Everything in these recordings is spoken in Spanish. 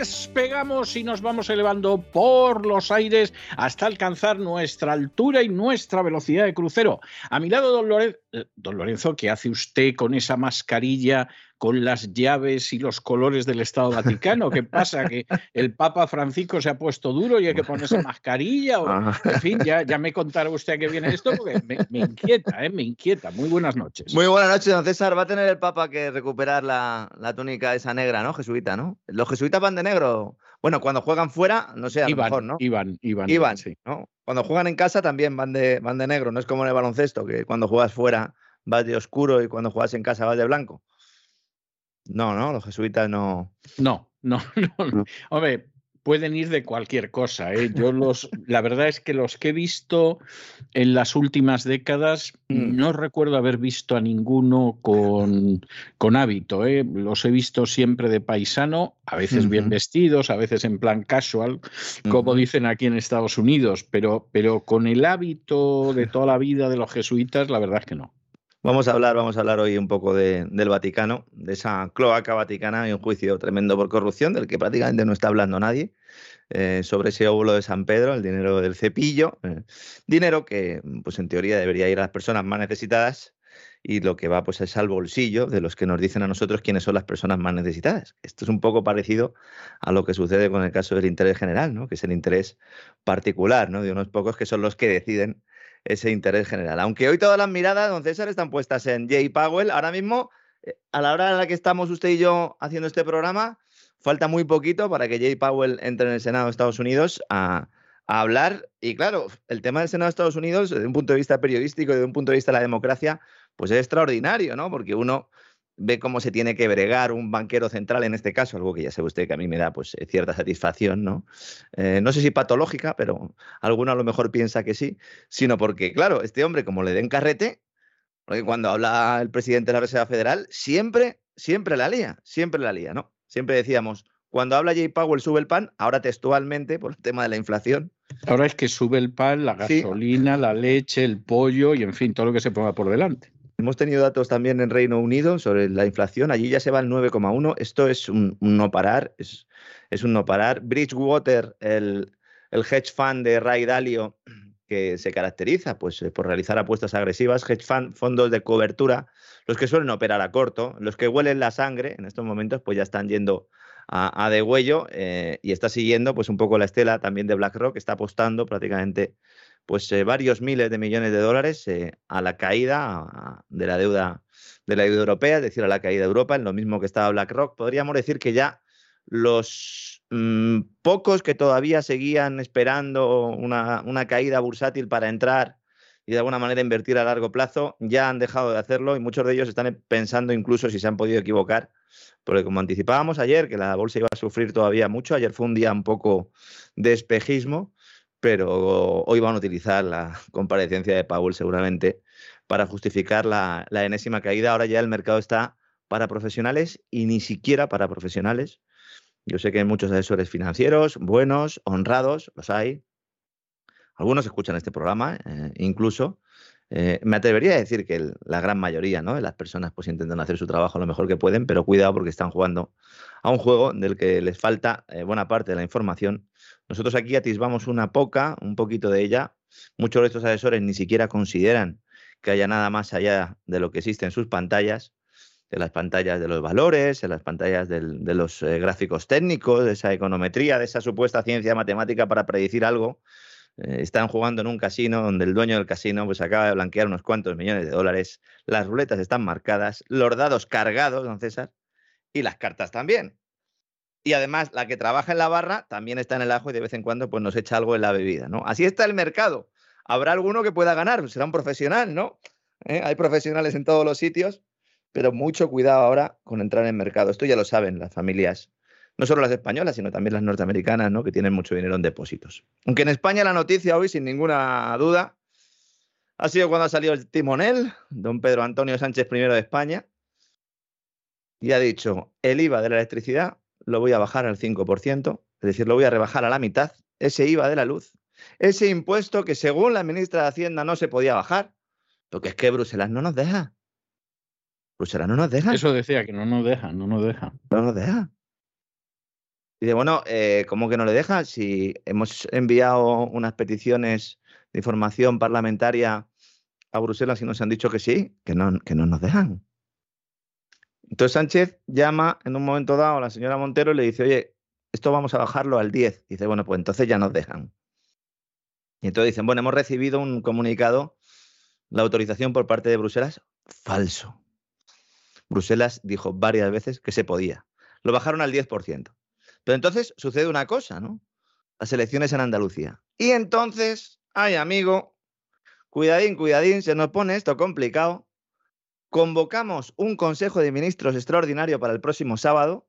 despegamos y nos vamos elevando por los aires hasta alcanzar nuestra altura y nuestra velocidad de crucero. A mi lado, don Lorenzo, don Lorenzo ¿qué hace usted con esa mascarilla con las llaves y los colores del Estado Vaticano. ¿Qué pasa? ¿Que el Papa Francisco se ha puesto duro y hay que ponerse mascarilla? O, en fin, ya, ya me contará usted a qué viene esto porque me, inquieta, ¿eh? me inquieta. Muy buenas noches. Muy buenas noches, don César. Va a tener el Papa que recuperar la, túnica esa negra, ¿no? Jesuita, ¿no? Los jesuitas van de negro. Bueno, cuando juegan fuera, no sé, a lo mejor, ¿no? Iban, iban. Iban, sí. ¿no? Cuando juegan en casa también van de, van de negro. No es como en el baloncesto, que cuando juegas fuera vas de oscuro y cuando juegas en casa vas de blanco. No, no, los jesuitas no. No, no, no. Hombre, pueden ir de cualquier cosa. ¿eh? Yo los, la verdad es que los que he visto en las últimas décadas, mm. no recuerdo haber visto a ninguno con, con hábito. ¿eh? Los he visto siempre de paisano, a veces bien vestidos, a veces en plan casual, como dicen aquí en Estados Unidos, pero, pero con el hábito de toda la vida de los jesuitas, la verdad es que no. Vamos a hablar, vamos a hablar hoy un poco del Vaticano, de esa cloaca vaticana y un juicio tremendo por corrupción del que prácticamente no está hablando nadie. Eh, sobre ese óvulo de San Pedro, el dinero del cepillo, eh, dinero que pues en teoría debería ir a las personas más necesitadas y lo que va pues es al bolsillo de los que nos dicen a nosotros quiénes son las personas más necesitadas. Esto es un poco parecido a lo que sucede con el caso del interés general, ¿no? que es el interés particular ¿no? de unos pocos que son los que deciden ese interés general. Aunque hoy todas las miradas, don César, están puestas en Jay Powell, ahora mismo, eh, a la hora en la que estamos usted y yo haciendo este programa, falta muy poquito para que Jay Powell entre en el Senado de Estados Unidos a, hablar. Y claro, el tema del Senado de Estados Unidos, desde un punto de vista periodístico y desde un punto de vista de la democracia, pues es extraordinario, ¿no? Porque uno ve cómo se tiene que bregar un banquero central en este caso, algo que ya sabe usted que a mí me da pues eh, cierta satisfacción, ¿no? Eh, no sé si patológica, pero alguno a lo mejor piensa que sí, sino porque, claro, este hombre como le den carrete, porque cuando habla el presidente de la Reserva Federal, siempre, siempre la lía, siempre la lía, ¿no? Siempre decíamos, cuando habla Jay Powell sube el pan, ahora textualmente, por el tema de la inflación. Ahora es que sube el pan, la gasolina, la leche, el pollo y en fin, todo lo que se ponga por delante. Hemos tenido datos también en Reino Unido sobre la inflación. Allí ya se va al 9,1. Esto es un, no parar. Es, un no parar. Bridgewater, el, el hedge fund de Ray Dalio, que se caracteriza pues, por realizar apuestas agresivas, hedge fund, fondos de cobertura, los que suelen operar a corto, los que huelen la sangre, en estos momentos pues ya están yendo a, a degüello eh, y está siguiendo pues un poco la estela también de BlackRock, está apostando prácticamente pues eh, varios miles de millones de dólares eh, a la caída de la deuda de la deuda europea, es decir, a la caída de Europa, en lo mismo que estaba BlackRock. Podríamos decir que ya los mm, pocos que todavía seguían esperando una, una, caída bursátil para entrar y de alguna manera invertir a largo plazo, ya han dejado de hacerlo y muchos de ellos están pensando incluso si se han podido equivocar, porque como anticipábamos ayer, que la bolsa iba a sufrir todavía mucho, ayer fue un día un poco de espejismo, pero hoy van a utilizar la comparecencia de Powell seguramente para justificar la, enésima caída. Ahora ya el mercado está para profesionales y ni siquiera para profesionales. Yo sé que hay muchos asesores financieros buenos, honrados, los hay. Algunos escuchan este programa, eh, incluso. Eh, me atrevería a decir que la gran mayoría ¿no? de las personas pues intentan hacer su trabajo lo mejor que pueden, pero cuidado porque están jugando a un juego del que les falta eh, buena parte de la información nosotros aquí atisbamos una poca, un poquito de ella. Muchos de estos asesores ni siquiera consideran que haya nada más allá de lo que existe en sus pantallas, de las pantallas de los valores, en las pantallas de los eh, gráficos técnicos, de esa econometría, de esa supuesta ciencia matemática para predecir algo. Eh, están jugando en un casino donde el dueño del casino pues acaba de blanquear unos cuantos millones de dólares, las ruletas están marcadas, los dados cargados, don César, y las cartas también. Y además, la que trabaja en la barra también está en el ajo y de vez en cuando pues, nos echa algo en la bebida, ¿no? Así está el mercado. Habrá alguno que pueda ganar, será un profesional, ¿no? ¿Eh? Hay profesionales en todos los sitios, pero mucho cuidado ahora con entrar en mercado. Esto ya lo saben las familias, no solo las españolas, sino también las norteamericanas, ¿no? Que tienen mucho dinero en depósitos. Aunque en España la noticia hoy, sin ninguna duda, ha sido cuando ha salido el timonel, don Pedro Antonio Sánchez I de España, y ha dicho, el IVA de la electricidad lo voy a bajar al 5%, es decir, lo voy a rebajar a la mitad, ese IVA de la luz, ese impuesto que según la ministra de Hacienda no se podía bajar, porque es que Bruselas no nos deja. Bruselas no nos deja. Eso decía, que no nos deja, no nos deja. No nos deja. Y dice, bueno, eh, ¿cómo que no le deja? Si hemos enviado unas peticiones de información parlamentaria a Bruselas y nos han dicho que sí, que no, que no nos dejan. Entonces Sánchez llama en un momento dado a la señora Montero y le dice, oye, esto vamos a bajarlo al 10. Dice, bueno, pues entonces ya nos dejan. Y entonces dicen, bueno, hemos recibido un comunicado, la autorización por parte de Bruselas, falso. Bruselas dijo varias veces que se podía. Lo bajaron al 10%. Pero entonces sucede una cosa, ¿no? Las elecciones en Andalucía. Y entonces, ay amigo, cuidadín, cuidadín, se nos pone esto complicado Convocamos un Consejo de Ministros extraordinario para el próximo sábado,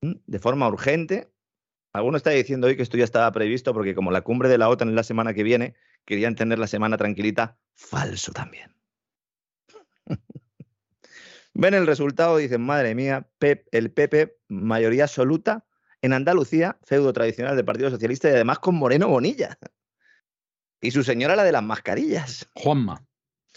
de forma urgente. Alguno está diciendo hoy que esto ya estaba previsto porque como la cumbre de la OTAN es la semana que viene, querían tener la semana tranquilita. Falso también. Ven el resultado, dicen, madre mía, Pep, el PP, mayoría absoluta en Andalucía, feudo tradicional del Partido Socialista y además con Moreno Bonilla. Y su señora la de las mascarillas. Juanma.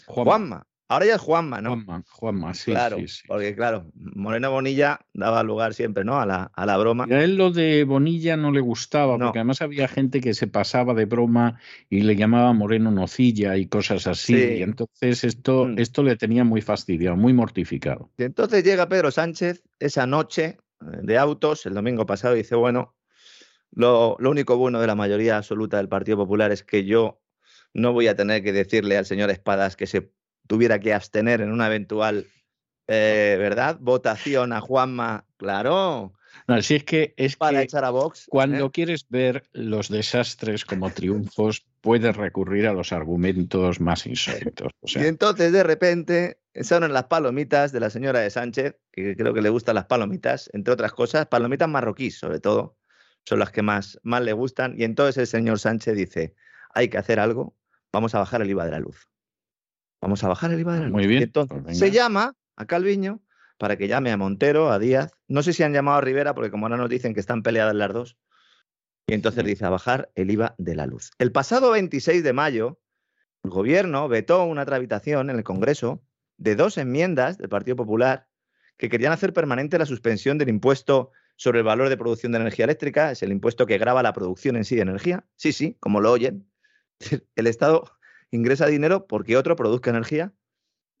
Juanma. Ahora ya es Juanma, ¿no? Juanma, Juanma, sí. Claro, porque claro, Moreno Bonilla daba lugar siempre, ¿no? A la, a la broma. Y a él lo de Bonilla no le gustaba, porque además había gente que se pasaba de broma y le llamaba Moreno Nocilla y cosas así. Y entonces esto, mm. esto le tenía muy fastidiado, muy mortificado. Y entonces llega Pedro Sánchez esa noche eh, de autos, el domingo pasado, y dice, bueno, lo, lo único bueno de la mayoría absoluta del Partido Popular es que yo no voy a tener que decirle al señor Espadas que se tuviera que abstener en una eventual, eh, ¿verdad? Votación a Juanma, claro. No, si es que es para echar a Vox. Cuando ¿eh? quieres ver los desastres como triunfos, puedes recurrir a los argumentos más insólitos. Y entonces, de repente, son las palomitas de la señora de Sánchez, que creo que le gustan las palomitas, entre otras cosas, palomitas marroquíes, sobre todo, son las que más, más le gustan. Y entonces el señor Sánchez dice: hay que hacer algo, vamos a bajar el IVA de la luz. Vamos a bajar el IVA de la Muy bien. entonces pues se llama a Calviño para que llame a Montero, a Díaz. No sé si han llamado a Rivera, porque como ahora nos dicen que están peleadas las dos. Y entonces dice a bajar el IVA de la luz. El pasado 26 de mayo, el gobierno vetó una tramitación en el Congreso de dos enmiendas del Partido Popular que querían hacer permanente la suspensión del impuesto sobre el valor de producción de energía eléctrica, es el impuesto que grava la producción en sí de energía. Sí, sí, como lo oyen. El Estado ingresa dinero porque otro produzca energía.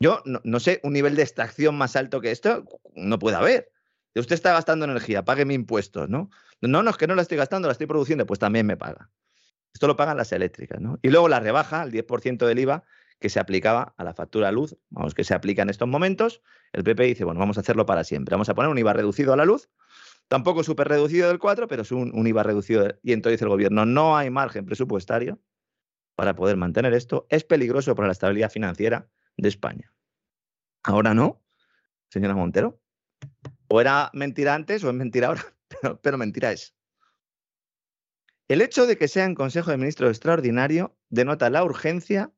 Yo no, sé, un nivel de extracción más alto que esto no puede haber. Usted está gastando energía, pague mi impuestos, ¿no? No, no, es que no la estoy gastando, la estoy produciendo, pues también me paga. Esto lo pagan las eléctricas, ¿no? Y luego la rebaja, el 10% del IVA, que se aplicaba a la factura luz, vamos, que se aplica en estos momentos, el PP dice, bueno, vamos a hacerlo para siempre. Vamos a poner un IVA reducido a la luz, tampoco súper reducido del 4, pero es un, un IVA reducido. Y entonces el gobierno, no hay margen presupuestario para poder mantener esto, es peligroso para la estabilidad financiera de España. Ahora no, señora Montero. O era mentira antes o es mentira ahora, pero, mentira es. El hecho de que sea en Consejo de Ministros extraordinario denota la urgencia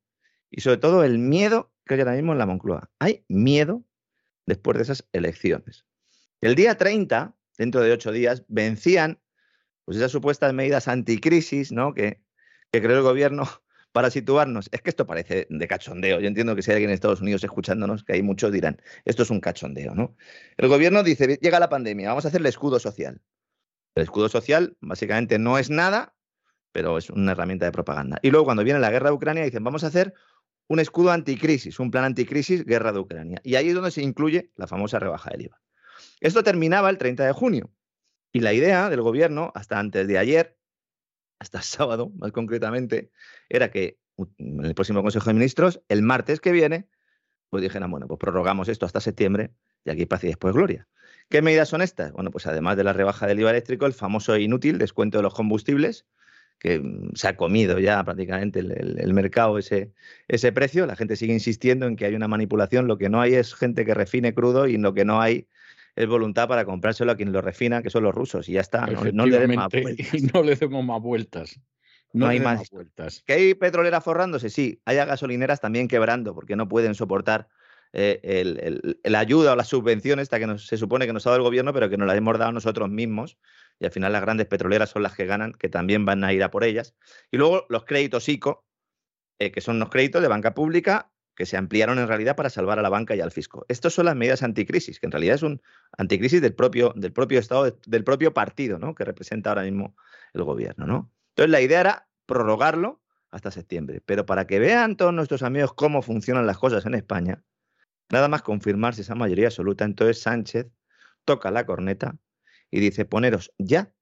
y sobre todo el miedo que hay ahora mismo en la Moncloa. Hay miedo después de esas elecciones. El día 30, dentro de ocho días, vencían pues esas supuestas medidas anticrisis ¿no? que, que creó el gobierno para situarnos, es que esto parece de cachondeo. Yo entiendo que si hay alguien en Estados Unidos escuchándonos, que hay muchos dirán, esto es un cachondeo, ¿no? El gobierno dice, llega la pandemia, vamos a hacer el escudo social. El escudo social básicamente no es nada, pero es una herramienta de propaganda. Y luego cuando viene la guerra de Ucrania dicen, vamos a hacer un escudo anticrisis, un plan anticrisis, guerra de Ucrania. Y ahí es donde se incluye la famosa rebaja del IVA. Esto terminaba el 30 de junio. Y la idea del gobierno, hasta antes de ayer, hasta sábado, más concretamente, era que en el próximo Consejo de Ministros, el martes que viene, pues dijeran, bueno, pues prorrogamos esto hasta septiembre y aquí paz y después gloria. ¿Qué medidas son estas? Bueno, pues además de la rebaja del IVA eléctrico, el famoso e inútil descuento de los combustibles, que mm, se ha comido ya prácticamente el, mercado ese, ese precio. La gente sigue insistiendo en que hay una manipulación. Lo que no hay es gente que refine crudo y lo que no hay es voluntad para comprárselo a quien lo refina, que son los rusos, y ya está. No, le, demos más vueltas. no le demos más vueltas. No, hay más vueltas. ¿Que hay petroleras forrándose? Sí. Hay gasolineras también quebrando porque no pueden soportar eh, el, la ayuda o la subvención esta que se supone que nos ha dado el gobierno, pero que nos la hemos dado nosotros mismos. Y al final las grandes petroleras son las que ganan, que también van a ir a por ellas. Y luego los créditos ICO, eh, que son los créditos de banca pública que se ampliaron en realidad para salvar a la banca y al fisco. Estas son las medidas anticrisis, que en realidad es un anticrisis del propio, del propio Estado, del propio partido, ¿no? Que representa ahora mismo el gobierno, ¿no? Entonces la idea era prorrogarlo hasta septiembre. Pero para que vean todos nuestros amigos cómo funcionan las cosas en España, nada más confirmarse esa mayoría absoluta, entonces Sánchez toca la corneta y dice, poneros ya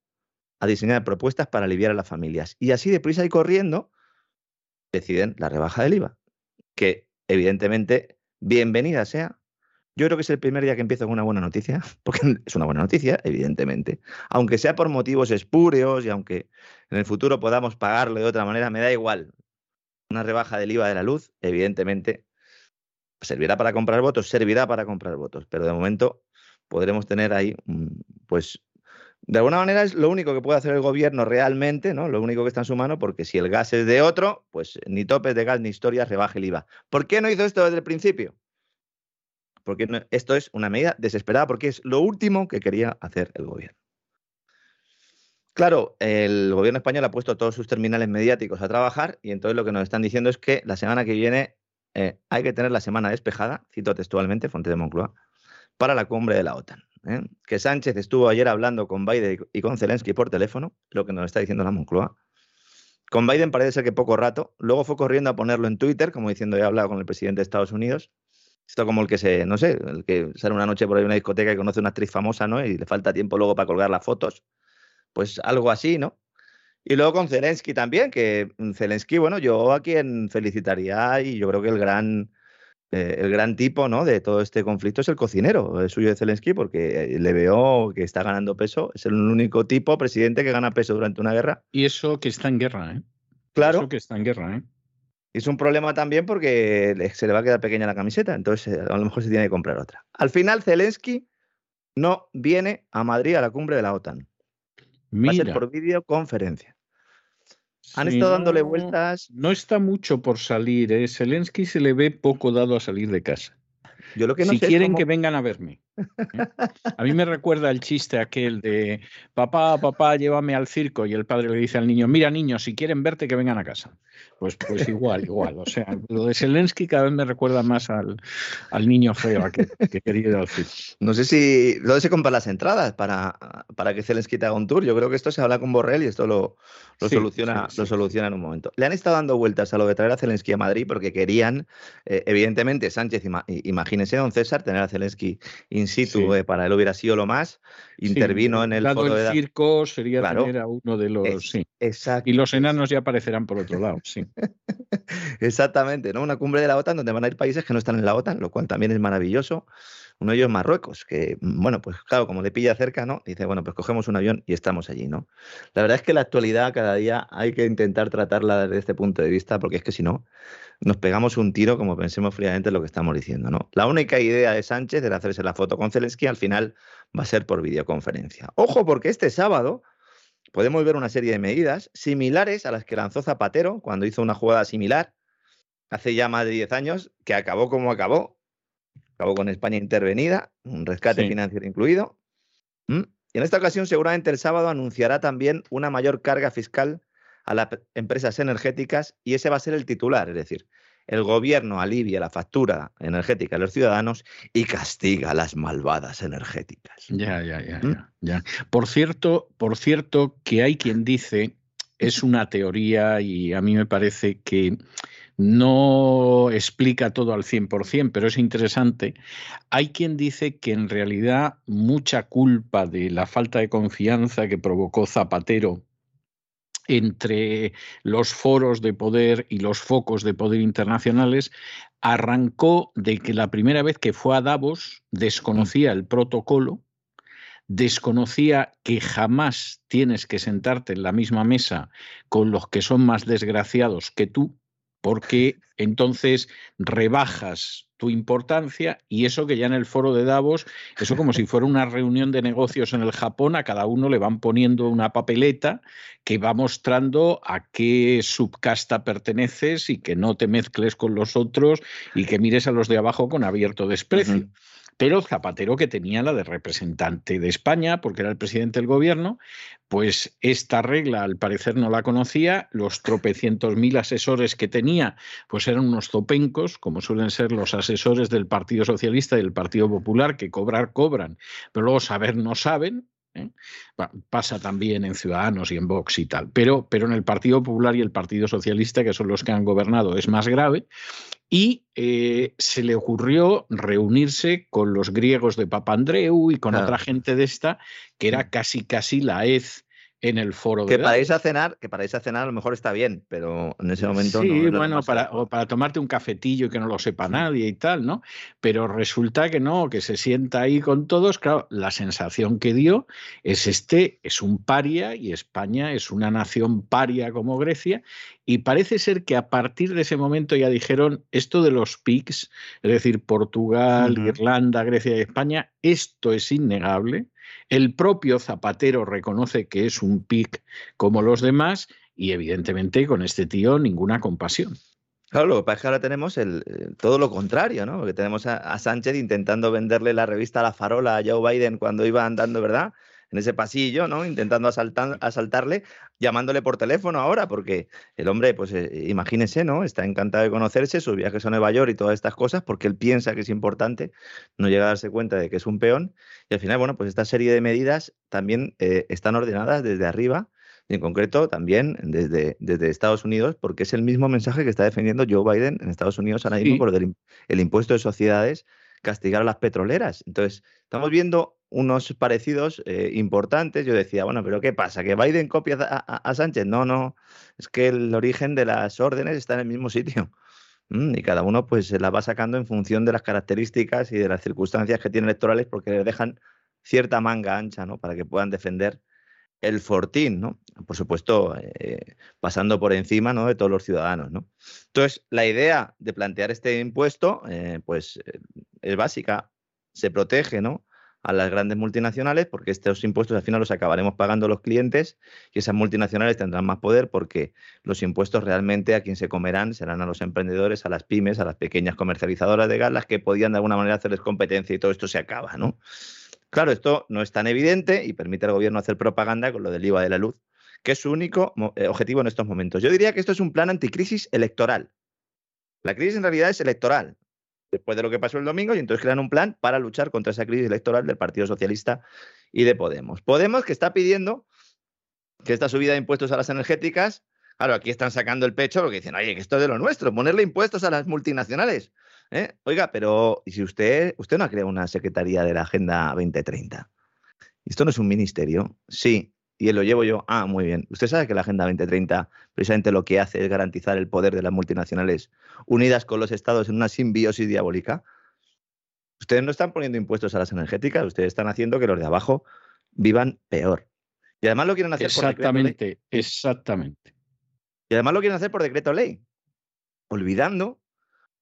a diseñar propuestas para aliviar a las familias. Y así deprisa y corriendo deciden la rebaja del IVA, que evidentemente, bienvenida sea. Yo creo que es el primer día que empiezo con una buena noticia, porque es una buena noticia, evidentemente. Aunque sea por motivos espúreos y aunque en el futuro podamos pagarlo de otra manera, me da igual. Una rebaja del IVA de la luz, evidentemente, servirá para comprar votos, servirá para comprar votos, pero de momento podremos tener ahí, pues, de alguna manera es lo único que puede hacer el gobierno realmente, ¿no? Lo único que está en su mano, porque si el gas es de otro, pues ni topes de gas ni historias rebaje el IVA. ¿Por qué no hizo esto desde el principio? Porque esto es una medida desesperada, porque es lo último que quería hacer el gobierno. Claro, el gobierno español ha puesto todos sus terminales mediáticos a trabajar y entonces lo que nos están diciendo es que la semana que viene eh, hay que tener la semana despejada, cito textualmente, Fonte de Moncloa, para la cumbre de la OTAN. ¿Eh? Que Sánchez estuvo ayer hablando con Biden y con Zelensky por teléfono, lo que nos está diciendo la Moncloa. Con Biden parece ser que poco rato. Luego fue corriendo a ponerlo en Twitter, como diciendo, he hablado con el presidente de Estados Unidos. Esto como el que se, no sé, el que sale una noche por ahí a una discoteca y conoce a una actriz famosa, ¿no? Y le falta tiempo luego para colgar las fotos. Pues algo así, ¿no? Y luego con Zelensky también, que Zelensky, bueno, yo a quien felicitaría y yo creo que el gran, eh, el gran tipo ¿no? de todo este conflicto es el cocinero el suyo de Zelensky, porque le veo que está ganando peso. Es el único tipo presidente que gana peso durante una guerra. Y eso que está en guerra, ¿eh? Claro. Eso que está en guerra, ¿eh? Es un problema también porque se le va a quedar pequeña la camiseta, entonces eh, a lo mejor se tiene que comprar otra. Al final, Zelensky no viene a Madrid a la cumbre de la OTAN. Va a ser por videoconferencia. Han estado dándole vueltas. No está mucho por salir. ¿eh? Zelensky se le ve poco dado a salir de casa. Yo lo que si quieren que vengan a verme. ¿Eh? A mí me recuerda el chiste aquel de papá, papá, llévame al circo y el padre le dice al niño, mira niño, si quieren verte que vengan a casa. Pues, pues igual, igual. O sea, lo de Zelensky cada vez me recuerda más al, niño feo que, que quería ir al circo. No sé si ¿dónde se compran las entradas para, para que Zelensky te haga un tour. Yo creo que esto se habla con Borrell y esto lo, lo soluciona, lo soluciona en un momento. Le han estado dando vueltas a lo de traer a Zelensky a Madrid porque querían, eh, evidentemente, Sánchez, imagínense, don César, tener a Zelensky in situ eh, para él hubiera sido lo más. Intervino en el Dado el circo sería tener a uno de los. sí. Exacto. Y los enanos ya aparecerán por otro lado, sí. Exactamente, ¿no? Una cumbre de la OTAN donde van a ir países que no están en la OTAN, lo cual también es maravilloso. Uno de ellos Marruecos, que, bueno, pues claro, como le pilla cerca, ¿no? Dice, bueno, pues cogemos un avión y estamos allí, ¿no? La verdad es que la actualidad cada día hay que intentar tratarla desde este punto de vista, porque es que si no, nos pegamos un tiro como pensemos fríamente lo que estamos diciendo, ¿no? La única idea de Sánchez era hacerse la foto con Zelensky, al final va a ser por videoconferencia. Ojo, porque este sábado podemos ver una serie de medidas similares a las que lanzó Zapatero cuando hizo una jugada similar hace ya más de 10 años, que acabó como acabó, acabó con España intervenida, un rescate financiero incluido. Y en esta ocasión, seguramente el sábado anunciará también una mayor carga fiscal a las empresas energéticas y ese va a ser el titular, es decir, el gobierno alivia la factura energética de los ciudadanos y castiga a las malvadas energéticas. Ya, ya, ya, ya, ya. Por cierto, por cierto, que hay quien dice, es una teoría y a mí me parece que no explica todo al 100%, pero es interesante. Hay quien dice que en realidad mucha culpa de la falta de confianza que provocó Zapatero entre los foros de poder y los focos de poder internacionales arrancó de que la primera vez que fue a Davos desconocía el protocolo, desconocía que jamás tienes que sentarte en la misma mesa con los que son más desgraciados que tú, porque entonces rebajas tu importancia y eso que ya en el foro de Davos, eso como si fuera una reunión de negocios en el Japón, a cada uno le van poniendo una papeleta que va mostrando a qué subcasta perteneces y que no te mezcles con los otros y que mires a los de abajo con abierto desprecio pero Zapatero, que tenía la de representante de España, porque era el presidente del gobierno, pues esta regla al parecer no la conocía, los tropecientos mil asesores que tenía, pues eran unos zopencos, como suelen ser los asesores del Partido Socialista y del Partido Popular, que cobrar cobran, pero luego saber no saben, ¿eh? Pasa también en Ciudadanos y en Vox y tal, pero, pero en el Partido Popular y el Partido Socialista, que son los que han gobernado, es más grave. Y eh, se le ocurrió reunirse con los griegos de Papandreou y con otra gente de esta, que era casi casi la EZ en el foro que para irse a cenar que para irse a cenar a lo mejor está bien pero en ese momento sí bueno para o para tomarte un cafetillo y que no lo sepa nadie y tal no pero resulta que no que se sienta ahí con todos. Claro la sensación que dio es este es un paria y España es una nación paria como Grecia. Y parece ser que a partir de ese momento ya dijeron esto de los PICs es decir Portugal Irlanda Grecia y España esto es innegable el propio Zapatero reconoce que es un PIC como los demás y evidentemente con este tío ninguna compasión. Claro, lo que pasa es que ahora tenemos el, eh, todo lo contrario, ¿no? Porque tenemos a, Sánchez intentando venderle la revista La Farola a Joe Biden cuando iba andando, ¿verdad? En ese pasillo, ¿no? Intentando asaltarle, llamándole por teléfono ahora, porque el hombre, pues eh, imagínese, ¿no? Está encantado de conocerse, sus viajes a Nueva York y todas estas cosas, porque él piensa que es importante, no llega a darse cuenta de que es un peón. Y al final, bueno, pues esta serie de medidas también eh, están ordenadas desde arriba y en concreto también desde, desde Estados Unidos, porque es el mismo mensaje que está defendiendo Joe Biden en Estados Unidos ahora mismo por el, impuesto de sociedades, castigar a las petroleras. Entonces, estamos viendo unos parecidos eh, importantes. Yo decía, bueno, pero ¿qué pasa? ¿Que Biden copia a, Sánchez? No, no, es que el origen de las órdenes está en el mismo sitio. Mm, y cada uno pues se la va sacando en función de las características y de las circunstancias que tiene electorales porque le dejan cierta manga ancha, ¿no? Para que puedan defender el fortín, ¿no? Por supuesto, eh, pasando por encima ¿no? de todos los ciudadanos, ¿no? Entonces, la idea de plantear este impuesto, eh, pues, es básica. Se protege, ¿no? A las grandes multinacionales, porque estos impuestos al final los acabaremos pagando los clientes y esas multinacionales tendrán más poder porque los impuestos realmente a quien se comerán serán a los emprendedores, a las pymes, a las pequeñas comercializadoras de gas, las que podían de alguna manera hacerles competencia y todo esto se acaba, ¿no? Claro, esto no es tan evidente y permite al gobierno hacer propaganda con lo del IVA de la luz, que es su único eh, objetivo en estos momentos. Yo diría que esto es un plan anticrisis electoral. La crisis en realidad es electoral, después de lo que pasó el domingo, y entonces crean un plan para luchar contra esa crisis electoral del Partido Socialista y de Podemos. Podemos que está pidiendo que esta subida de impuestos a las energéticas, claro, aquí están sacando el pecho porque dicen, oye, que esto es de lo nuestro, ponerle impuestos a las multinacionales. ¿Eh? Oiga, pero ¿y si usted, usted no ha creado una secretaría de la Agenda 2030? ¿Esto no es un ministerio? Sí, y lo llevo yo. Ah, muy bien. Usted sabe que la Agenda 2030 precisamente lo que hace es garantizar el poder de las multinacionales unidas con los estados en una simbiosis diabólica. Ustedes no están poniendo impuestos a las energéticas, ustedes están haciendo que los de abajo vivan peor. Y además lo quieren hacer exactamente, por decreto ley. Exactamente. Y además lo quieren hacer por decreto ley, olvidando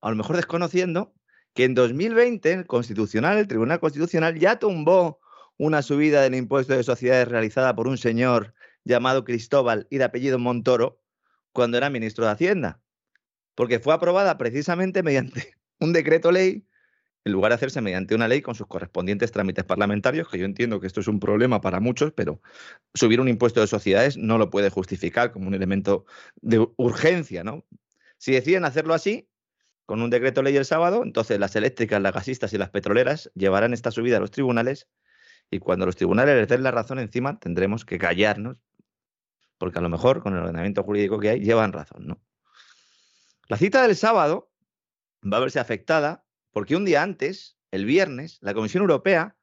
a lo mejor desconociendo que en 2020 el Constitucional, el Tribunal Constitucional ya tumbó una subida del impuesto de sociedades realizada por un señor llamado Cristóbal y de apellido Montoro cuando era ministro de Hacienda, porque fue aprobada precisamente mediante un decreto ley en lugar de hacerse mediante una ley con sus correspondientes trámites parlamentarios, que yo entiendo que esto es un problema para muchos, pero subir un impuesto de sociedades no lo puede justificar como un elemento de urgencia, ¿no? Si deciden hacerlo así, con un decreto ley el sábado, entonces las eléctricas, las gasistas y las petroleras llevarán esta subida a los tribunales y cuando los tribunales les den la razón encima tendremos que callarnos, porque a lo mejor con el ordenamiento jurídico que hay llevan razón, ¿no? La cita del sábado va a verse afectada porque un día antes, el viernes, la Comisión Europea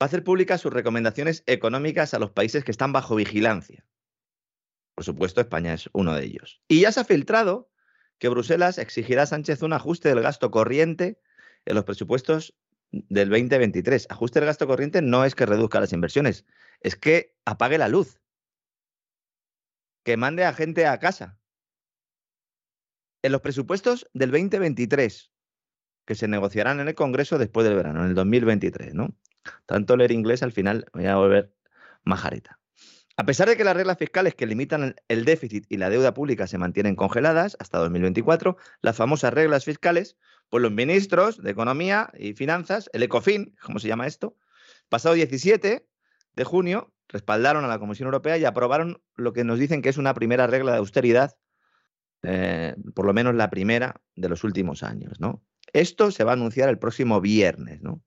va a hacer públicas sus recomendaciones económicas a los países que están bajo vigilancia. Por supuesto, España es uno de ellos. Y ya se ha filtrado que Bruselas exigirá a Sánchez un ajuste del gasto corriente en los presupuestos del 2023. Ajuste del gasto corriente no es que reduzca las inversiones, es que apague la luz, que mande a gente a casa. En los presupuestos del 2023, que se negociarán en el Congreso después del verano, en el 2023, ¿no? Tanto leer inglés al final voy a volver majareta. A pesar de que las reglas fiscales que limitan el déficit y la deuda pública se mantienen congeladas hasta 2024, las famosas reglas fiscales, pues los ministros de Economía y Finanzas, el ECOFIN, como se llama esto, pasado 17 de junio, respaldaron a la Comisión Europea y aprobaron lo que nos dicen que es una primera regla de austeridad, eh, por lo menos la primera de los últimos años. ¿no? Esto se va a anunciar el próximo viernes. ¿no?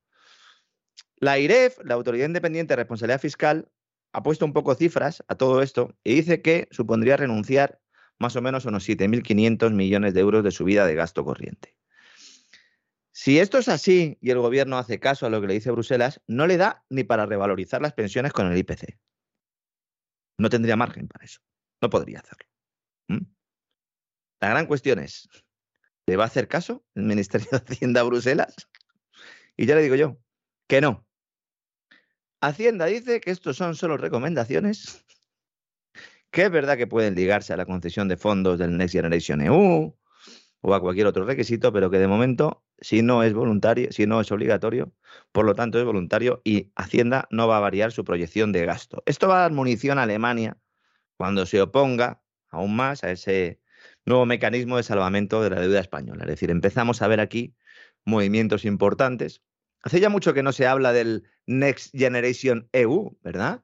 La IREF, la Autoridad Independiente de Responsabilidad Fiscal, ha puesto un poco cifras a todo esto y dice que supondría renunciar más o menos unos 7.500 millones de euros de subida de gasto corriente. Si esto es así y el gobierno hace caso a lo que le dice Bruselas, no le da ni para revalorizar las pensiones con el IPC. No tendría margen para eso. No podría hacerlo. ¿Mm? La gran cuestión es, ¿le va a hacer caso el Ministerio de Hacienda a Bruselas? Y ya le digo yo, que no, Hacienda dice que estos son solo recomendaciones, que es verdad que pueden ligarse a la concesión de fondos del Next Generation EU o a cualquier otro requisito, pero que de momento, si no es voluntario, si no es obligatorio, por lo tanto es voluntario y Hacienda no va a variar su proyección de gasto. Esto va a dar munición a Alemania cuando se oponga aún más a ese nuevo mecanismo de salvamento de la deuda española. Es decir, empezamos a ver aquí movimientos importantes Hace ya mucho que no se habla del Next Generation EU, ¿verdad?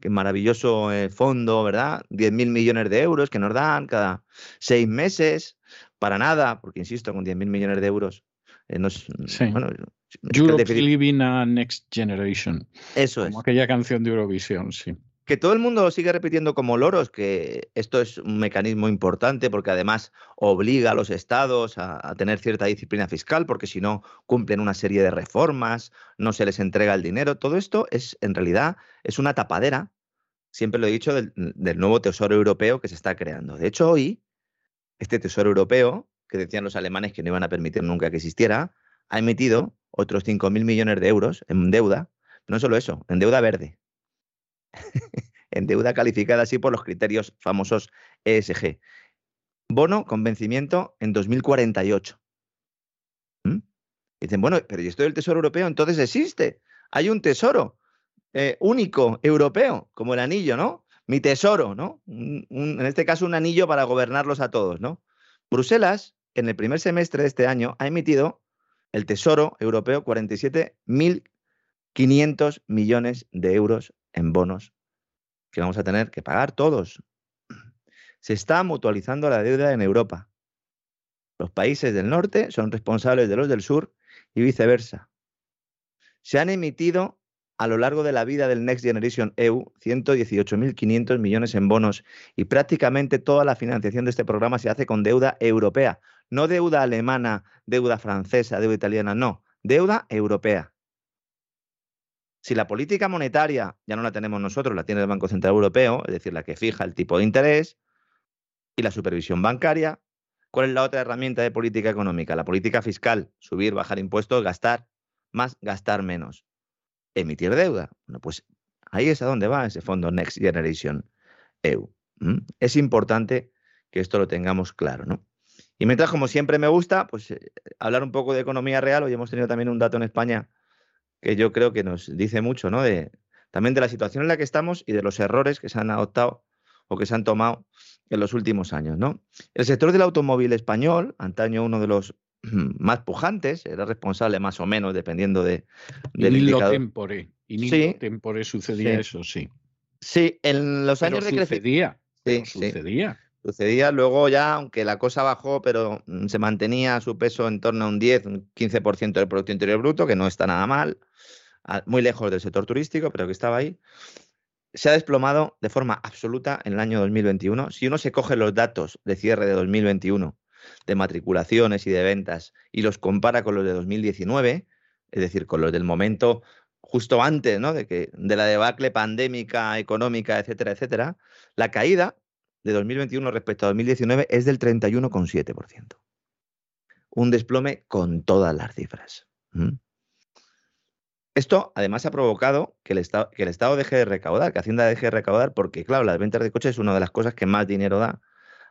Qué maravilloso eh, fondo, ¿verdad? 10.000 millones de euros que nos dan cada seis meses, para nada, porque insisto, con 10.000 millones de euros eh, no es, sí. bueno, Europe Living a Next Generation. Eso como aquella canción de Eurovisión, sí que todo el mundo sigue repitiendo como loros que esto es un mecanismo importante porque además obliga a los estados a, tener cierta disciplina fiscal porque si no cumplen una serie de reformas, no se les entrega el dinero. Todo esto es en realidad es una tapadera, siempre lo he dicho, del, del nuevo tesoro europeo que se está creando. De hecho, hoy este tesoro europeo, que decían los alemanes que no iban a permitir nunca que existiera, ha emitido otros 5.000 millones de euros en deuda. No solo eso, en deuda verde en deuda calificada así por los criterios famosos ESG. Bono con vencimiento en 2048. ¿Mm? Dicen, bueno, pero ¿y esto del Tesoro Europeo entonces existe? Hay un tesoro eh, único europeo, como el anillo, ¿no? Mi tesoro, ¿no? en este caso, un anillo para gobernarlos a todos, ¿no? Bruselas, en el primer semestre de este año, ha emitido el Tesoro Europeo 47.500 millones de euros en bonos que vamos a tener que pagar todos. Se está mutualizando la deuda en Europa. Los países del norte son responsables de los del sur y viceversa. Se han emitido a lo largo de la vida del Next Generation EU 118.500 millones en bonos y prácticamente toda la financiación de este programa se hace con deuda europea, no deuda alemana, deuda francesa, deuda italiana, no, deuda europea. Si la política monetaria ya no la tenemos nosotros, la tiene el Banco Central Europeo, es decir, la que fija el tipo de interés y la supervisión bancaria, ¿cuál es la otra herramienta de política económica? La política fiscal, subir, bajar impuestos, gastar más, gastar menos. Emitir deuda. Bueno, pues ahí es a donde va ese fondo Next Generation EU. Es importante que esto lo tengamos claro, ¿no? Y mientras, como siempre me gusta, pues eh, hablar un poco de economía real. Hoy hemos tenido también un dato en España que yo creo que nos dice mucho, ¿no? De, también de la situación en la que estamos y de los errores que se han adoptado o que se han tomado en los últimos años, ¿no? El sector del automóvil español, antaño uno de los más pujantes, era responsable más o menos, dependiendo de, del indicador. Tempore. Y sí, tempore sucedía eso, sí. Sí, en los años de crecimiento. Sí, sucedía. Sucedía luego ya, aunque la cosa bajó, pero mm, se mantenía su peso en torno a un 10, un 15% del Producto Interior Bruto, que no está nada mal muy lejos del sector turístico, pero que estaba ahí, se ha desplomado de forma absoluta en el año 2021. Si uno se coge los datos de cierre de 2021 de matriculaciones y de ventas y los compara con los de 2019, es decir, con los del momento justo antes ¿no? de, que, de la debacle pandémica, económica, etcétera, etcétera, la caída de 2021 respecto a 2019 es del 31,7%. Un desplome con todas las cifras. Esto además ha provocado que el, Estado, deje de recaudar, que Hacienda deje de recaudar, porque claro, las ventas de coches es una de las cosas que más dinero da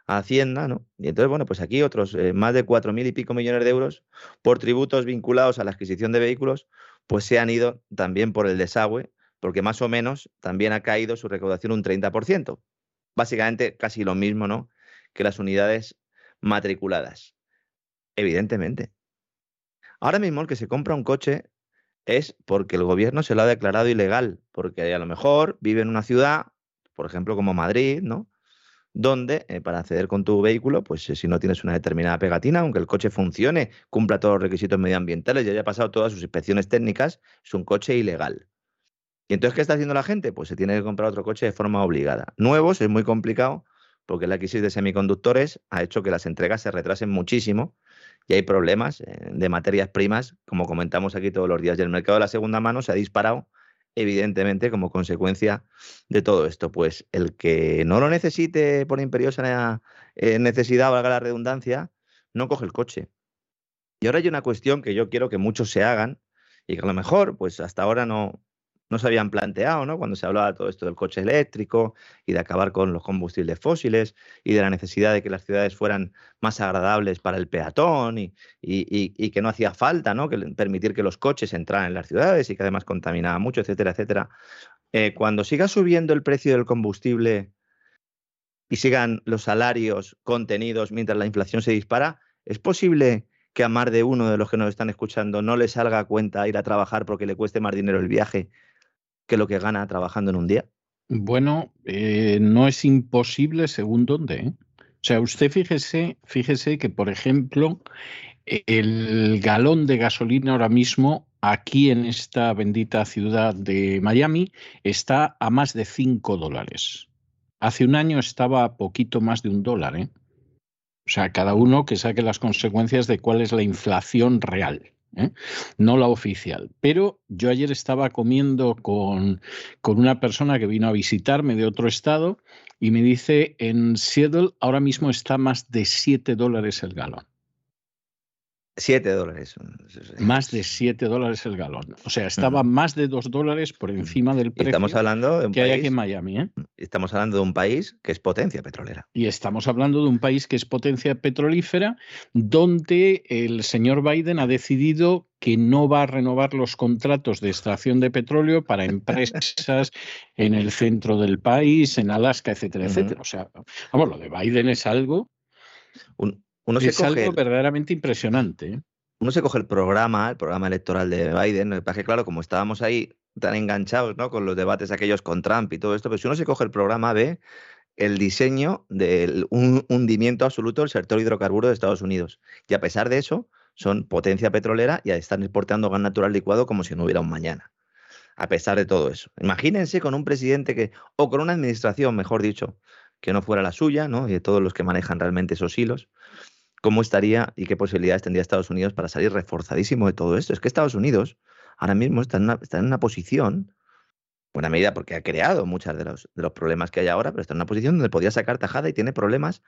a Hacienda, ¿no? Y entonces, bueno, pues aquí otros eh, más de cuatro mil y pico millones de euros por tributos vinculados a la adquisición de vehículos, pues se han ido también por el desagüe, porque más o menos también ha caído su recaudación un 30%. Básicamente casi lo mismo, ¿no? Que las unidades matriculadas. Evidentemente. Ahora mismo el que se compra un coche es porque el gobierno se lo ha declarado ilegal, porque a lo mejor vive en una ciudad, por ejemplo como Madrid, ¿no? Donde eh, para acceder con tu vehículo, pues eh, si no tienes una determinada pegatina, aunque el coche funcione, cumpla todos los requisitos medioambientales y haya pasado todas sus inspecciones técnicas, es un coche ilegal. ¿Y entonces qué está haciendo la gente? Pues se tiene que comprar otro coche de forma obligada. Nuevos es muy complicado porque la crisis de semiconductores ha hecho que las entregas se retrasen muchísimo y hay problemas eh, de materias primas, como comentamos aquí todos los días. Y el mercado de la segunda mano se ha disparado, evidentemente, como consecuencia de todo esto. Pues el que no lo necesite por imperiosa eh, necesidad, valga la redundancia, no coge el coche. Y ahora hay una cuestión que yo quiero que muchos se hagan y que a lo mejor, pues hasta ahora no, no se habían planteado, ¿no? Cuando se hablaba todo esto del coche eléctrico y de acabar con los combustibles fósiles y de la necesidad de que las ciudades fueran más agradables para el peatón y, que no hacía falta, ¿no? Que permitir que los coches entraran en las ciudades y que además contaminaba mucho, etcétera, etcétera. Eh, cuando siga subiendo el precio del combustible y sigan los salarios contenidos mientras la inflación se dispara, ¿es posible que a más de uno de los que nos están escuchando no le salga a cuenta ir a trabajar porque le cueste más dinero el viaje que lo que gana trabajando en un día? Bueno, eh, no es imposible según dónde. ¿eh? O sea, usted fíjese, fíjese que, por ejemplo, el galón de gasolina ahora mismo aquí en esta bendita ciudad de Miami está a más de 5 dólares. Hace un año estaba a poquito más de un dólar. ¿eh? O sea, cada uno que saque las consecuencias de cuál es la inflación real. ¿Eh? no la oficial. Pero yo ayer estaba comiendo con, con, una persona que vino a visitarme de otro estado y me dice, en Seattle ahora mismo está más de 7 dólares el galón. 7 dólares. Más de 7 dólares el galón. O sea, estaba más de 2 dólares por encima del precio estamos hablando de un que país, hay aquí en Miami. ¿eh? Estamos hablando de un país que es potencia petrolera. Y estamos hablando de un país que es potencia petrolífera, donde el señor Biden ha decidido que no va a renovar los contratos de extracción de petróleo para empresas en el centro del país, en Alaska, etcétera, etcétera. O sea, vamos, lo de Biden es algo. Un, es algo verdaderamente impresionante. ¿eh? Uno se coge el programa, el programa electoral de Biden, el que claro, como estábamos ahí tan enganchados ¿no? con los debates aquellos con Trump y todo esto, pero si uno se coge el programa ve el diseño del un hundimiento absoluto del sector hidrocarburo de Estados Unidos. Y a pesar de eso, son potencia petrolera y están exportando gas natural licuado como si no hubiera un mañana. A pesar de todo eso. Imagínense con un presidente que, o con una administración, mejor dicho, que no fuera la suya, ¿no? Y de todos los que manejan realmente esos hilos, cómo estaría y qué posibilidades tendría Estados Unidos para salir reforzadísimo de todo esto. Es que Estados Unidos ahora mismo está en una, posición, buena medida porque ha creado muchos de los, problemas que hay ahora, pero está en una posición donde podía sacar tajada y tiene problemas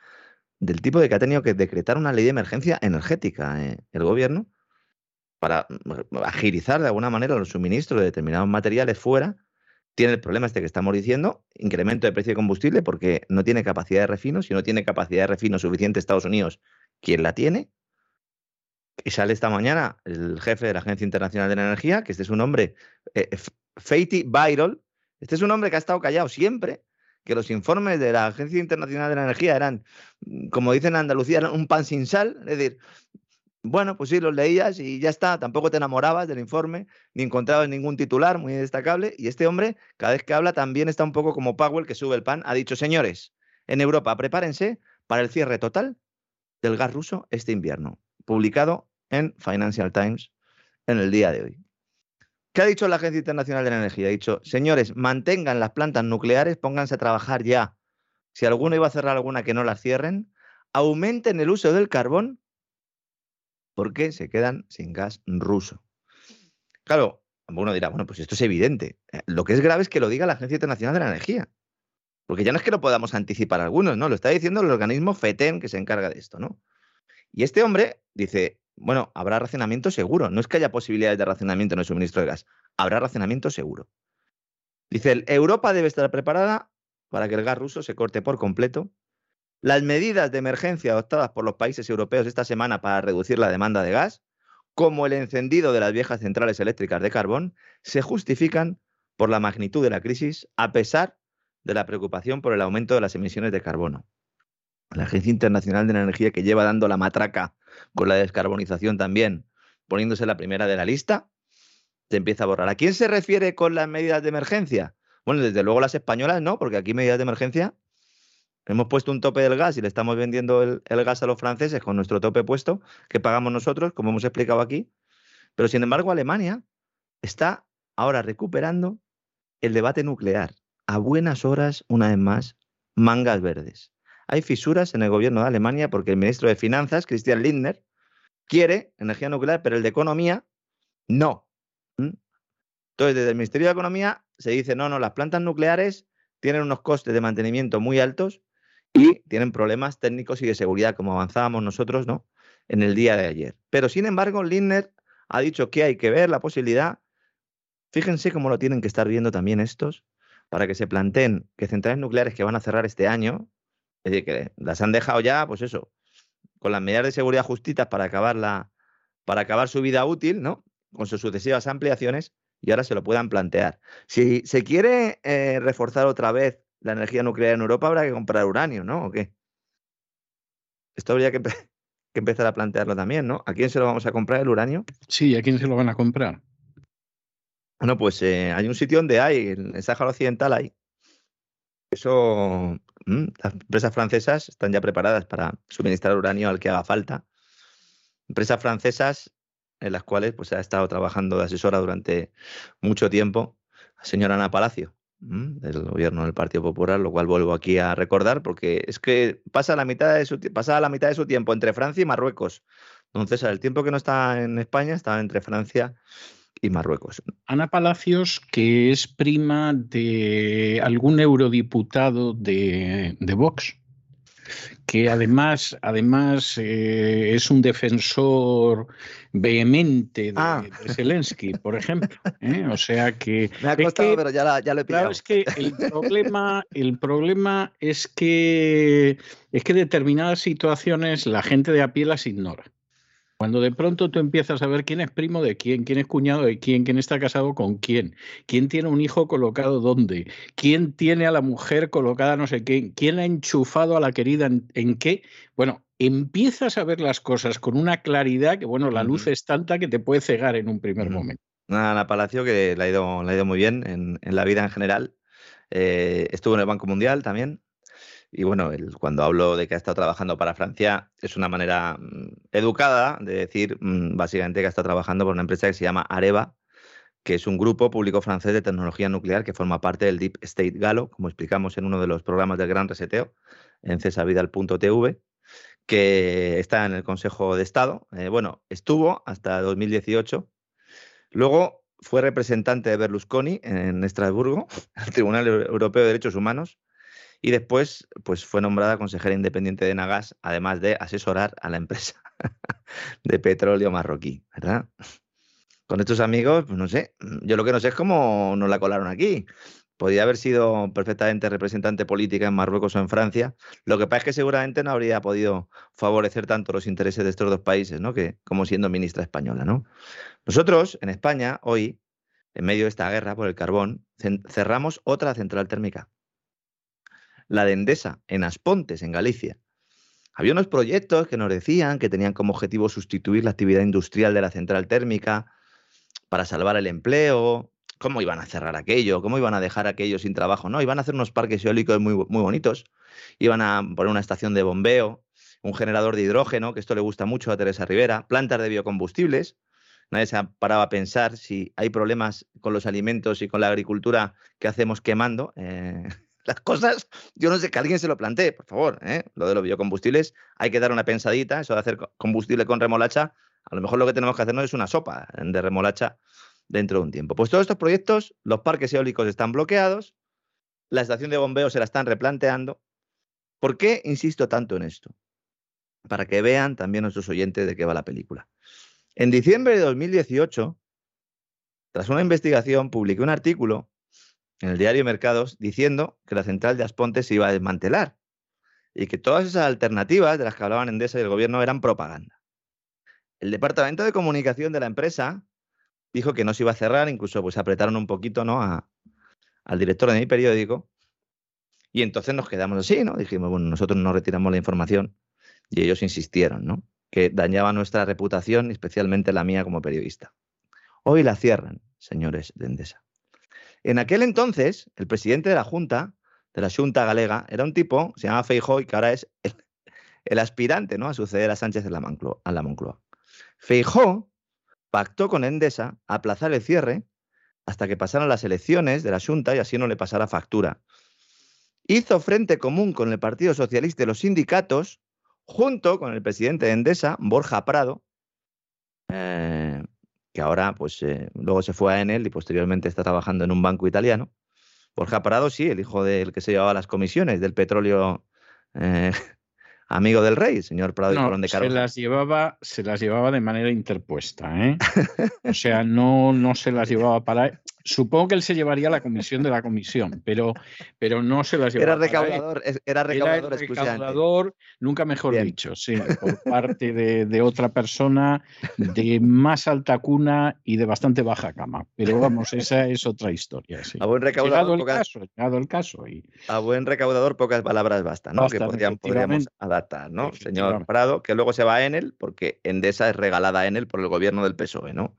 del tipo de que ha tenido que decretar una ley de emergencia energética eh, el gobierno para mm, agilizar de alguna manera los suministros de determinados materiales fuera. Tiene el problema este que estamos diciendo, incremento de precio de combustible porque no tiene capacidad de refino. Si no tiene capacidad de refino suficiente Estados Unidos, ¿quién la tiene? Y sale esta mañana el jefe de la Agencia Internacional de la Energía, que este es un hombre, eh, Fatih este es un hombre que ha estado callado siempre, que los informes de la Agencia Internacional de la Energía eran, mm, como dicen en Andalucía, eran un pan sin sal. Es decir, bueno, pues sí, los leías y ya está, tampoco te enamorabas del informe, ni encontrabas ningún titular muy destacable. Y este hombre, cada vez que habla, también está un poco como Powell, que sube el pan, ha dicho, señores, en Europa, prepárense para el cierre total del gas ruso este invierno, publicado en Financial Times en el día de hoy. ¿Qué ha dicho la Agencia Internacional de la Energía? Ha dicho, señores, mantengan las plantas nucleares, pónganse a trabajar ya. Si alguno iba a cerrar alguna, que no las cierren. Aumenten el uso del carbón porque se quedan sin gas ruso. Claro, uno dirá, bueno, pues esto es evidente. Eh, lo que es grave es que lo diga la Agencia Internacional de la Energía. Porque ya no es que lo podamos anticipar algunos, ¿no? Lo está diciendo el organismo FETEN que se encarga de esto, ¿no? Y este hombre dice, bueno, habrá racionamiento seguro. No es que haya posibilidades de racionamiento en el suministro de gas. Habrá racionamiento seguro. Dice, Europa debe estar preparada para que el gas ruso se corte por completo. Las medidas de emergencia adoptadas por los países europeos esta semana para reducir la demanda de gas, como el encendido de las viejas centrales eléctricas de carbón, se justifican por la magnitud de la crisis a pesar de la preocupación por el aumento de las emisiones de carbono la Agencia Internacional de la Energía que lleva dando la matraca con la descarbonización también, poniéndose la primera de la lista, se empieza a borrar. ¿A quién se refiere con las medidas de emergencia? Bueno, desde luego las españolas no, porque aquí medidas de emergencia hemos puesto un tope del gas y le estamos vendiendo el, el gas a los franceses con nuestro tope puesto que pagamos nosotros, como hemos explicado aquí. Pero sin embargo, Alemania está ahora recuperando el debate nuclear. A buenas horas, una vez más, mangas verdes hay fisuras en el gobierno de Alemania porque el ministro de Finanzas, Christian Lindner, quiere energía nuclear, pero el de Economía no. Entonces, desde el Ministerio de Economía se dice, no, no, las plantas nucleares tienen unos costes de mantenimiento muy altos y tienen problemas técnicos y de seguridad, como avanzábamos nosotros, ¿no? En el día de ayer. Pero, sin embargo, Lindner ha dicho que hay que ver la posibilidad, fíjense cómo lo tienen que estar viendo también estos, para que se planteen que centrales nucleares que van a cerrar este año, es decir, que las han dejado ya, pues eso, con las medidas de seguridad justitas para acabar, para acabar su vida útil, ¿no? Con sus sucesivas ampliaciones y ahora se lo puedan plantear. Si se quiere eh, reforzar otra vez la energía nuclear en Europa, habrá que comprar uranio, ¿no? ¿O qué? Esto habría que, que empezar a plantearlo también, ¿no? ¿A quién se lo vamos a comprar el uranio? Sí, ¿a quién se lo van a comprar? Bueno, pues eh, hay un sitio donde hay, en el Sáhara Occidental hay. Eso, mm, las empresas francesas están ya preparadas para suministrar uranio al que haga falta. Empresas francesas en las cuales pues, ha estado trabajando de asesora durante mucho tiempo la señora Ana Palacio del gobierno del Partido Popular, lo cual vuelvo aquí a recordar porque es que pasa la mitad de su, pasa la mitad de su tiempo entre Francia y Marruecos. Entonces, el tiempo que no está en España estaba entre Francia y Marruecos. Ana Palacios, que es prima de algún eurodiputado de, de Vox que además, además eh, es un defensor vehemente de, ah. Zelensky, por ejemplo. ¿eh? O sea que. Me ha costado, pero ya, lo he pillado. Claro, es que el problema, el problema es que es que determinadas situaciones la gente de a pie las ignora. Cuando de pronto tú empiezas a ver quién es primo de quién, quién es cuñado de quién, quién está casado con quién, quién tiene un hijo colocado dónde, quién tiene a la mujer colocada no sé qué, quién ha enchufado a la querida en, qué, bueno, empiezas a ver las cosas con una claridad que, bueno, la luz es tanta que te puede cegar en un primer momento. Ana Palacio, que le ha ido, ha ido muy bien en, la vida en general. Eh, estuvo en el Banco Mundial también, y bueno, cuando hablo de que ha estado trabajando para Francia, es una manera mm, educada de decir mm, básicamente que ha estado trabajando por una empresa que se llama Areva, que es un grupo público francés de tecnología nuclear que forma parte del Deep State Galo, como explicamos en uno de los programas del Gran Reseteo, en cesavidal.tv, que está en el Consejo de Estado. Eh, bueno, estuvo hasta 2018. Luego fue representante de Berlusconi en Estrasburgo, el Tribunal Europeo de Derechos Humanos, y después pues, fue nombrada consejera independiente de Nagas, además de asesorar a la empresa de petróleo marroquí, ¿verdad? Con estos amigos, pues no sé, yo lo que no sé es cómo nos la colaron aquí. Podría haber sido perfectamente representante política en Marruecos o en Francia. Lo que pasa es que seguramente no habría podido favorecer tanto los intereses de estos dos países, ¿no? Que como siendo ministra española, ¿no? Nosotros, en España, hoy, en medio de esta guerra por el carbón, cerramos otra central térmica la de Endesa, en Aspontes, en Galicia. Había unos proyectos que nos decían que tenían como objetivo sustituir la actividad industrial de la central térmica para salvar el empleo. ¿Cómo iban a cerrar aquello? ¿Cómo iban a dejar aquello sin trabajo? No, iban a hacer unos parques eólicos muy, muy bonitos. Iban a poner una estación de bombeo, un generador de hidrógeno, que esto le gusta mucho a Teresa Rivera, plantas de biocombustibles. Nadie se ha parado a pensar si hay problemas con los alimentos y con la agricultura que hacemos quemando. Eh, las cosas, yo no sé que alguien se lo plantee, por favor. ¿eh? Lo de los biocombustibles, hay que dar una pensadita, eso de hacer combustible con remolacha, a lo mejor lo que tenemos que hacernos es una sopa de remolacha dentro de un tiempo. Pues todos estos proyectos, los parques eólicos están bloqueados, la estación de bombeo se la están replanteando. ¿Por qué insisto tanto en esto? Para que vean también nuestros oyentes de qué va la película. En diciembre de 2018, tras una investigación, publiqué un artículo en el diario Mercados diciendo que la central de Asponte se iba a desmantelar y que todas esas alternativas de las que hablaban Endesa y el gobierno eran propaganda. El departamento de comunicación de la empresa dijo que no se iba a cerrar, incluso pues apretaron un poquito ¿no? al director de mi periódico y entonces nos quedamos así, ¿no? Dijimos, bueno, nosotros no retiramos la información y ellos insistieron, ¿no? Que dañaba nuestra reputación, especialmente la mía como periodista. Hoy la cierran, señores de Endesa. En aquel entonces, el presidente de la Junta, de la Junta Galega, era un tipo, se llama Feijó, y que ahora es el, aspirante ¿no? a suceder a Sánchez en la, a la Moncloa. Feijó pactó con Endesa aplazar el cierre hasta que pasaran las elecciones de la Junta y así no le pasara factura. Hizo frente común con el Partido Socialista y los sindicatos, junto con el presidente de Endesa, Borja Prado, eh, que ahora, pues, eh, luego se fue a Enel y posteriormente está trabajando en un banco italiano. Borja Parado, sí, el hijo del que se llevaba las comisiones del petróleo eh, amigo del rey, señor Prado y Colón de Caro. Se las llevaba, se las llevaba de manera interpuesta, ¿eh? o sea, no, no se las llevaba para. Supongo que él se llevaría la comisión de la comisión, pero, pero no se las llevaría. Era recaudador, era recaudador, era recaudador nunca mejor dicho, sí, por parte de, otra persona de más alta cuna y de bastante baja cama. Pero vamos, esa es otra historia. Sí. A buen recaudador, llegado, el caso, llegado el caso. Y... A buen recaudador, pocas palabras bastan, ¿no? que podríamos adaptar, ¿no? Señor Prado, que luego se va a Enel, porque Endesa es regalada a Enel por el gobierno del PSOE, ¿no?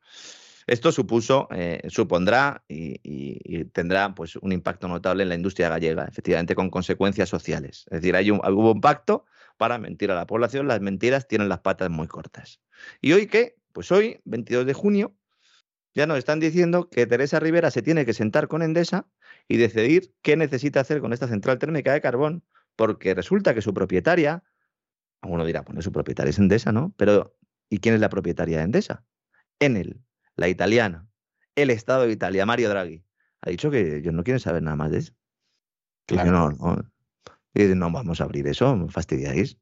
Esto supuso, eh, supondrá y, tendrá pues, un impacto notable en la industria gallega, efectivamente con consecuencias sociales. Es decir, hay hubo un pacto para mentir a la población, las mentiras tienen las patas muy cortas. ¿Y hoy qué? Pues hoy, 22 de junio, ya nos están diciendo que Teresa Rivera se tiene que sentar con Endesa y decidir qué necesita hacer con esta central térmica de carbón, porque resulta que su propietaria, uno dirá, bueno, su propietaria es Endesa, ¿no? Pero ¿y quién es la propietaria de Endesa? Enel la italiana, el Estado de Italia, Mario Draghi, ha dicho que ellos no quieren saber nada más de eso. Claro. no, no. no vamos a abrir eso, me fastidiáis.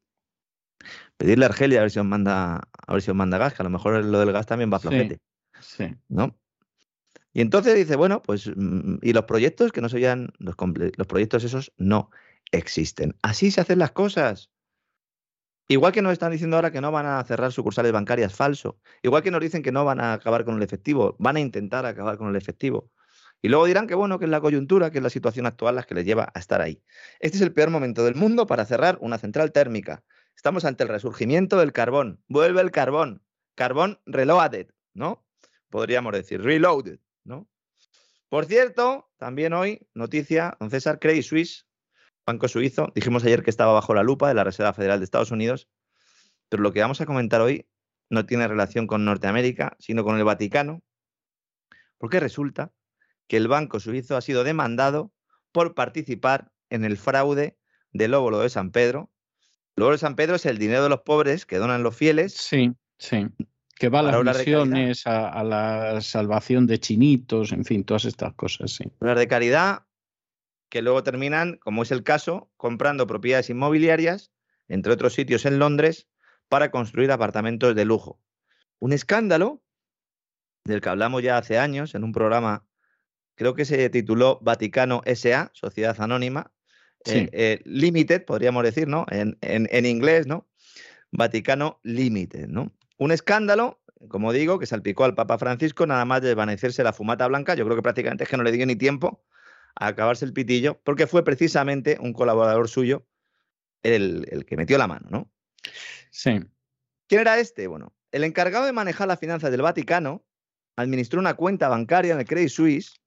Pedirle a Argelia a ver si os manda, a ver si os manda gas, que a lo mejor lo del gas también va flojete. Sí, ¿No? Y entonces dice, bueno, pues, mm, y los proyectos que no se los, los proyectos esos no existen. Así se hacen las cosas. Igual que nos están diciendo ahora que no van a cerrar sucursales bancarias, falso. Igual que nos dicen que no van a acabar con el efectivo, van a intentar acabar con el efectivo. Y luego dirán que bueno, que es la coyuntura, que es la situación actual la que les lleva a estar ahí. Este es el peor momento del mundo para cerrar una central térmica. Estamos ante el resurgimiento del carbón. Vuelve el carbón. Carbón reloaded, ¿no? Podríamos decir reloaded, ¿no? Por cierto, también hoy, noticia, don César, Credit Suisse banco suizo. Dijimos ayer que estaba bajo la lupa de la Reserva Federal de Estados Unidos, pero lo que vamos a comentar hoy no tiene relación con Norteamérica, sino con el Vaticano, porque resulta que el banco suizo ha sido demandado por participar en el fraude del óvulo de San Pedro. El óvulo de San Pedro es el dinero de los pobres que donan los fieles. Sí, sí. Que va a las misiones, a, la salvación de chinitos, en fin, todas estas cosas, sí. Las de caridad que luego terminan, como es el caso, comprando propiedades inmobiliarias, entre otros sitios en Londres, para construir apartamentos de lujo. Un escándalo del que hablamos ya hace años en un programa, creo que se tituló Vaticano SA, Sociedad Anónima, eh, eh, Limited, podríamos decir, ¿no? En, en, inglés, ¿no? Vaticano Limited, ¿no? Un escándalo, como digo, que salpicó al Papa Francisco nada más desvanecerse la fumata blanca. Yo creo que prácticamente es que no le dio ni tiempo a acabarse el pitillo, porque fue precisamente un colaborador suyo el, que metió la mano, ¿no? Sí. ¿Quién era este? Bueno, el encargado de manejar las finanzas del Vaticano administró una cuenta bancaria en el Credit Suisse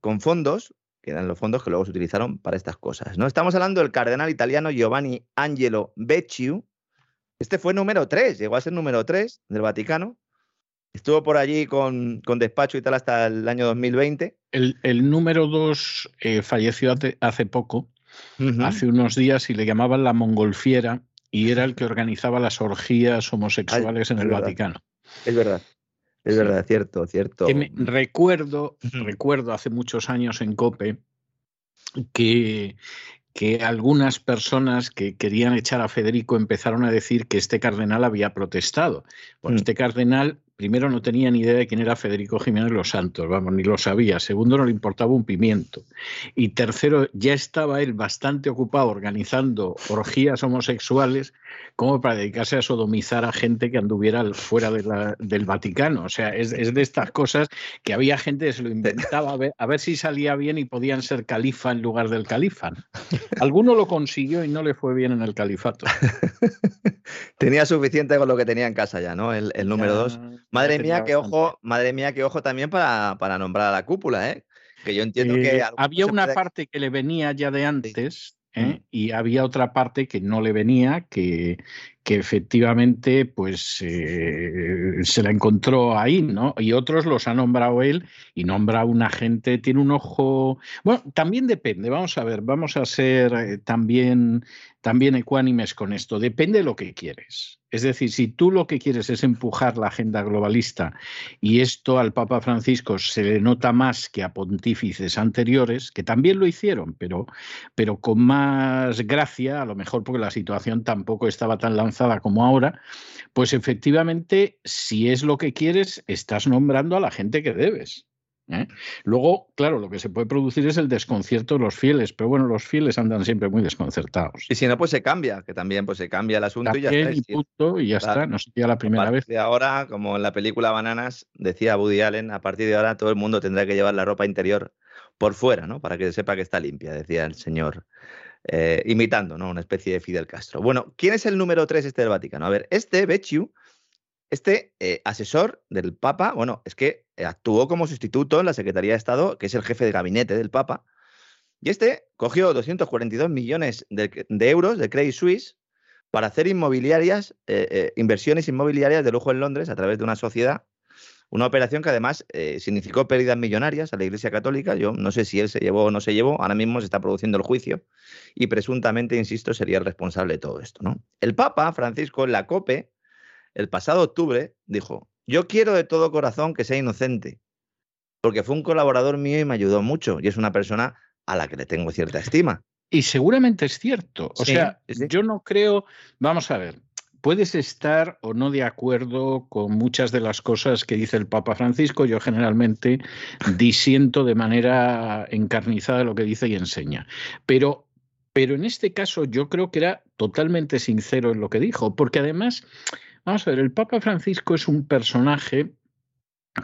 con fondos, que eran los fondos que luego se utilizaron para estas cosas. ¿no? Estamos hablando del cardenal italiano Giovanni Angelo Becciu. Este fue número 3, llegó a ser número 3 del Vaticano. Estuvo por allí con, despacho y tal hasta el año 2020. El, número dos eh, falleció hace, poco, hace unos días, y le llamaban la mongolfiera, y era el que organizaba las orgías homosexuales en el Vaticano. Es verdad. Es verdad, cierto, cierto. recuerdo, recuerdo hace muchos años en COPE que, que algunas personas que querían echar a Federico empezaron a decir que este cardenal había protestado. Bueno, mm. este cardenal primero no tenía ni idea de quién era Federico Jiménez Los Santos, vamos, ni lo sabía. Segundo, no le importaba un pimiento. Y tercero, ya estaba él bastante ocupado organizando orgías homosexuales como para dedicarse a sodomizar a gente que anduviera fuera del Vaticano. O sea, es, de estas cosas que había gente que se lo inventaba a ver, a ver si salía bien y podían ser califa en lugar del califa. Alguno lo consiguió y no le fue bien en el califato. tenía suficiente con lo que tenía en casa ya, ¿no? El, número dos. Madre mía, qué ojo, madre mía, qué ojo también para, para nombrar a la cúpula, ¿eh? Que yo entiendo que. Eh, había una parte que le venía ya de antes, ¿eh? y había otra parte que no le venía, que, que efectivamente pues eh, se la encontró ahí, ¿no? Y otros los ha nombrado él y nombra a una gente, tiene un ojo, bueno, también depende, vamos a ver, vamos a ser eh, también, también ecuánimes con esto, depende de lo que quieres. Es decir, si tú lo que quieres es empujar la agenda globalista y esto al Papa Francisco se le nota más que a pontífices anteriores, que también lo hicieron, pero, pero con más gracia, a lo mejor porque la situación tampoco estaba tan lanzada como ahora, pues efectivamente, si es lo que quieres, estás nombrando a la gente que debes. ¿eh? Luego, claro, lo que se puede producir es el desconcierto de los fieles, pero bueno, los fieles andan siempre muy desconcertados. Y si no, pues se cambia, que también pues se cambia el asunto y ya está. Y, punto, y ya está, no sería la primera vez. De ahora, como en la película Bananas, decía Woody Allen, a partir de ahora todo el mundo tendrá que llevar la ropa interior por fuera, ¿no? Para que sepa que está limpia, decía el señor. Eh, imitando, ¿no? Una especie de Fidel Castro. Bueno, ¿quién es el número 3 este del Vaticano? A ver, este, Becciu, este eh, asesor del Papa, bueno, es que actuó como sustituto en la Secretaría de Estado, que es el jefe de gabinete del Papa, y este cogió 242 millones de, euros de Credit Suisse para hacer inmobiliarias, eh, eh, inversiones inmobiliarias de lujo en Londres a través de una sociedad, una operación que además significó pérdidas millonarias a la Iglesia Católica. Yo no sé si él se llevó o no se llevó, ahora mismo se está produciendo el juicio y presuntamente, insisto, sería el responsable de todo esto. ¿no? El Papa Francisco en la COPE el pasado octubre dijo, yo quiero de todo corazón que sea inocente, porque fue un colaborador mío y me ayudó mucho, y es una persona a la que le tengo cierta estima. Y seguramente es cierto. O sea, yo no creo, vamos a ver, puedes estar o no de acuerdo con muchas de las cosas que dice el Papa Francisco. Yo generalmente disiento de manera encarnizada lo que dice y enseña. Pero, pero en este caso yo creo que era totalmente sincero en lo que dijo, porque además Vamos a ver, el Papa Francisco es un personaje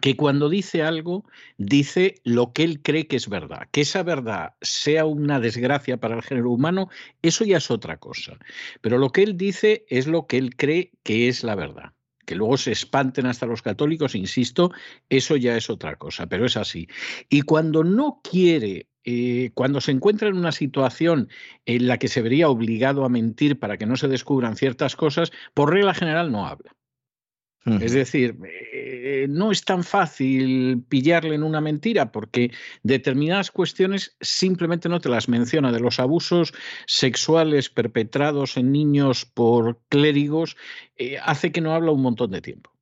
que cuando dice algo, dice lo que él cree que es verdad. Que esa verdad sea una desgracia para el género humano, eso ya es otra cosa. Pero lo que él dice es lo que él cree que es la verdad. Que luego se espanten hasta los católicos, insisto, eso ya es otra cosa, pero es así. Y cuando no quiere eh, cuando se encuentra en una situación en la que se vería obligado a mentir para que no se descubran ciertas cosas, por regla general no habla. Es decir, eh, no es tan fácil pillarle en una mentira porque determinadas cuestiones simplemente no te las menciona. De los abusos sexuales perpetrados en niños por clérigos, eh, hace que no habla un montón de tiempo.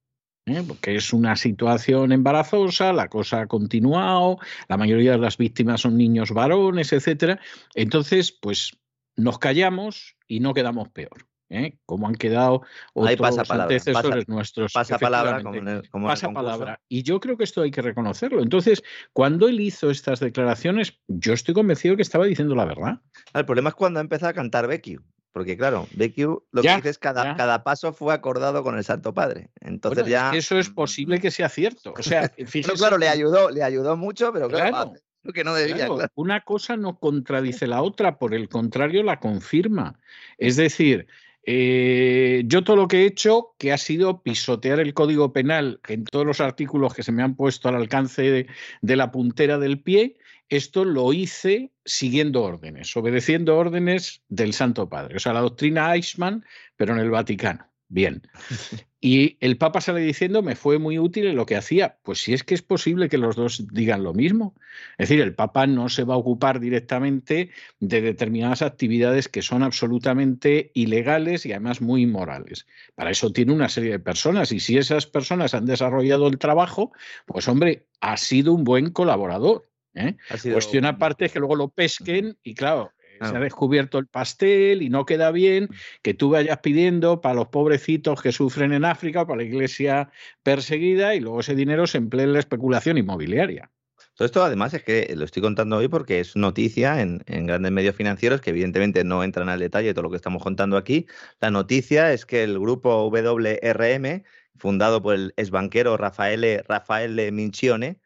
¿eh? porque es una situación embarazosa, la cosa ha continuado, la mayoría de las víctimas son niños varones, etcétera. Entonces, pues nos callamos y no quedamos peor. ¿Eh? como han quedado otros antecesores nuestros. Pasa palabra, como, pasa palabra. Y yo creo que esto hay que reconocerlo. Entonces, cuando él hizo estas declaraciones, yo estoy convencido que estaba diciendo la verdad. El problema es cuando ha empezado a cantar Becky. Porque claro, BQ, lo que dices, cada, cada paso fue acordado con el Santo Padre. Entonces ya. eso es posible que sea cierto. O sea, claro, le ayudó, le ayudó mucho, pero claro, lo que no debía. Una cosa no contradice la otra, por el contrario, la confirma. Es decir, eh, yo todo lo que he hecho, que ha sido pisotear el código penal en todos los artículos que se me han puesto al alcance de la puntera del pie, esto lo hice siguiendo órdenes, obedeciendo órdenes del Santo Padre. O sea, la doctrina Eichmann, pero en el Vaticano. Bien. Y el Papa sale diciendo, me fue muy útil en lo que hacía. Pues si es que es posible que los dos digan lo mismo. Es decir, el Papa no se va a ocupar directamente de determinadas actividades que son absolutamente ilegales y además muy inmorales. Para eso tiene una serie de personas y si esas personas han desarrollado el trabajo, pues hombre, ha sido un buen colaborador. ¿eh? Cuestión aparte es que luego lo pesquen y claro, se ha descubierto el pastel y no queda bien mm. que tú vayas pidiendo para los pobrecitos que sufren en África, para la iglesia perseguida y luego ese dinero se emplee en la especulación inmobiliaria. Todo esto además es que lo estoy contando hoy porque es noticia en, en, grandes medios financieros que evidentemente no entran al detalle de todo lo que estamos contando aquí. La noticia es que el grupo WRM, fundado por el exbanquero Rafael, Rafael Mincione,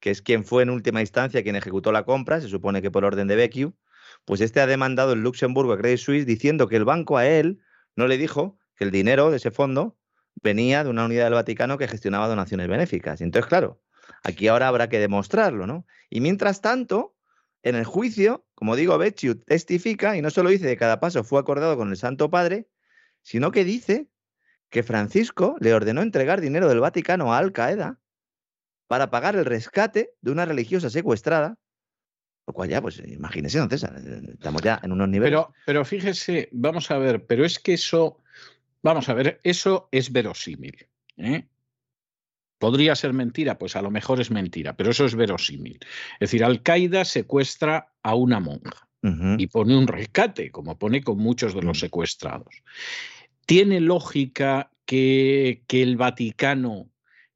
que es quien fue en última instancia quien ejecutó la compra, se supone que por orden de Becciu, pues este ha demandado en Luxemburgo a Credit Suisse diciendo que el banco a él no le dijo que el dinero de ese fondo venía de una unidad del Vaticano que gestionaba donaciones benéficas. Entonces, claro, aquí ahora habrá que demostrarlo, ¿no? Y mientras tanto, en el juicio, como digo, Becciu testifica y no solo dice que cada paso fue acordado con el Santo Padre, sino que dice que Francisco le ordenó entregar dinero del Vaticano a Al Qaeda para pagar el rescate de una religiosa secuestrada. Lo cual ya, pues imagínese, entonces, estamos ya en unos niveles. Pero, pero fíjese, vamos a ver, pero es que eso, vamos a ver, eso es verosímil. ¿eh? ¿Podría ser mentira? Pues a lo mejor es mentira, pero eso es verosímil. Es decir, Al-Qaeda secuestra a una monja y pone un rescate, como pone con muchos de los mm. secuestrados. ¿Tiene lógica que, que el Vaticano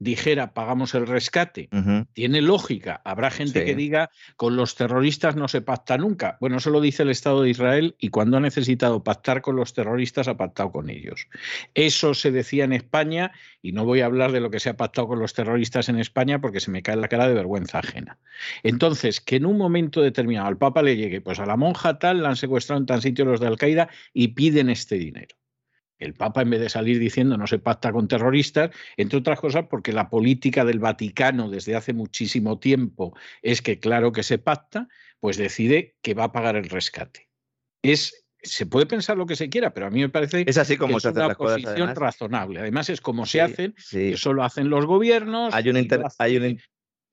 dijera pagamos el rescate, tiene lógica. Habrá gente que diga con los terroristas no se pacta nunca. Bueno, eso lo dice el Estado de Israel y cuando ha necesitado pactar con los terroristas ha pactado con ellos. Eso se decía en España y no voy a hablar de lo que se ha pactado con los terroristas en España porque se me cae la cara de vergüenza ajena. Entonces, que en un momento determinado al Papa le llegue, pues a la monja tal la han secuestrado en tan sitio los de Al-Qaeda y piden este dinero el Papa, en vez de salir diciendo no se pacta con terroristas, entre otras cosas porque la política del Vaticano desde hace muchísimo tiempo es que claro que se pacta, pues decide que va a pagar el rescate. Es se puede pensar lo que se quiera, pero a mí me parece es así como que es una posición razonable. Además, es como se hacen, eso lo hacen los gobiernos. Hay un, hay un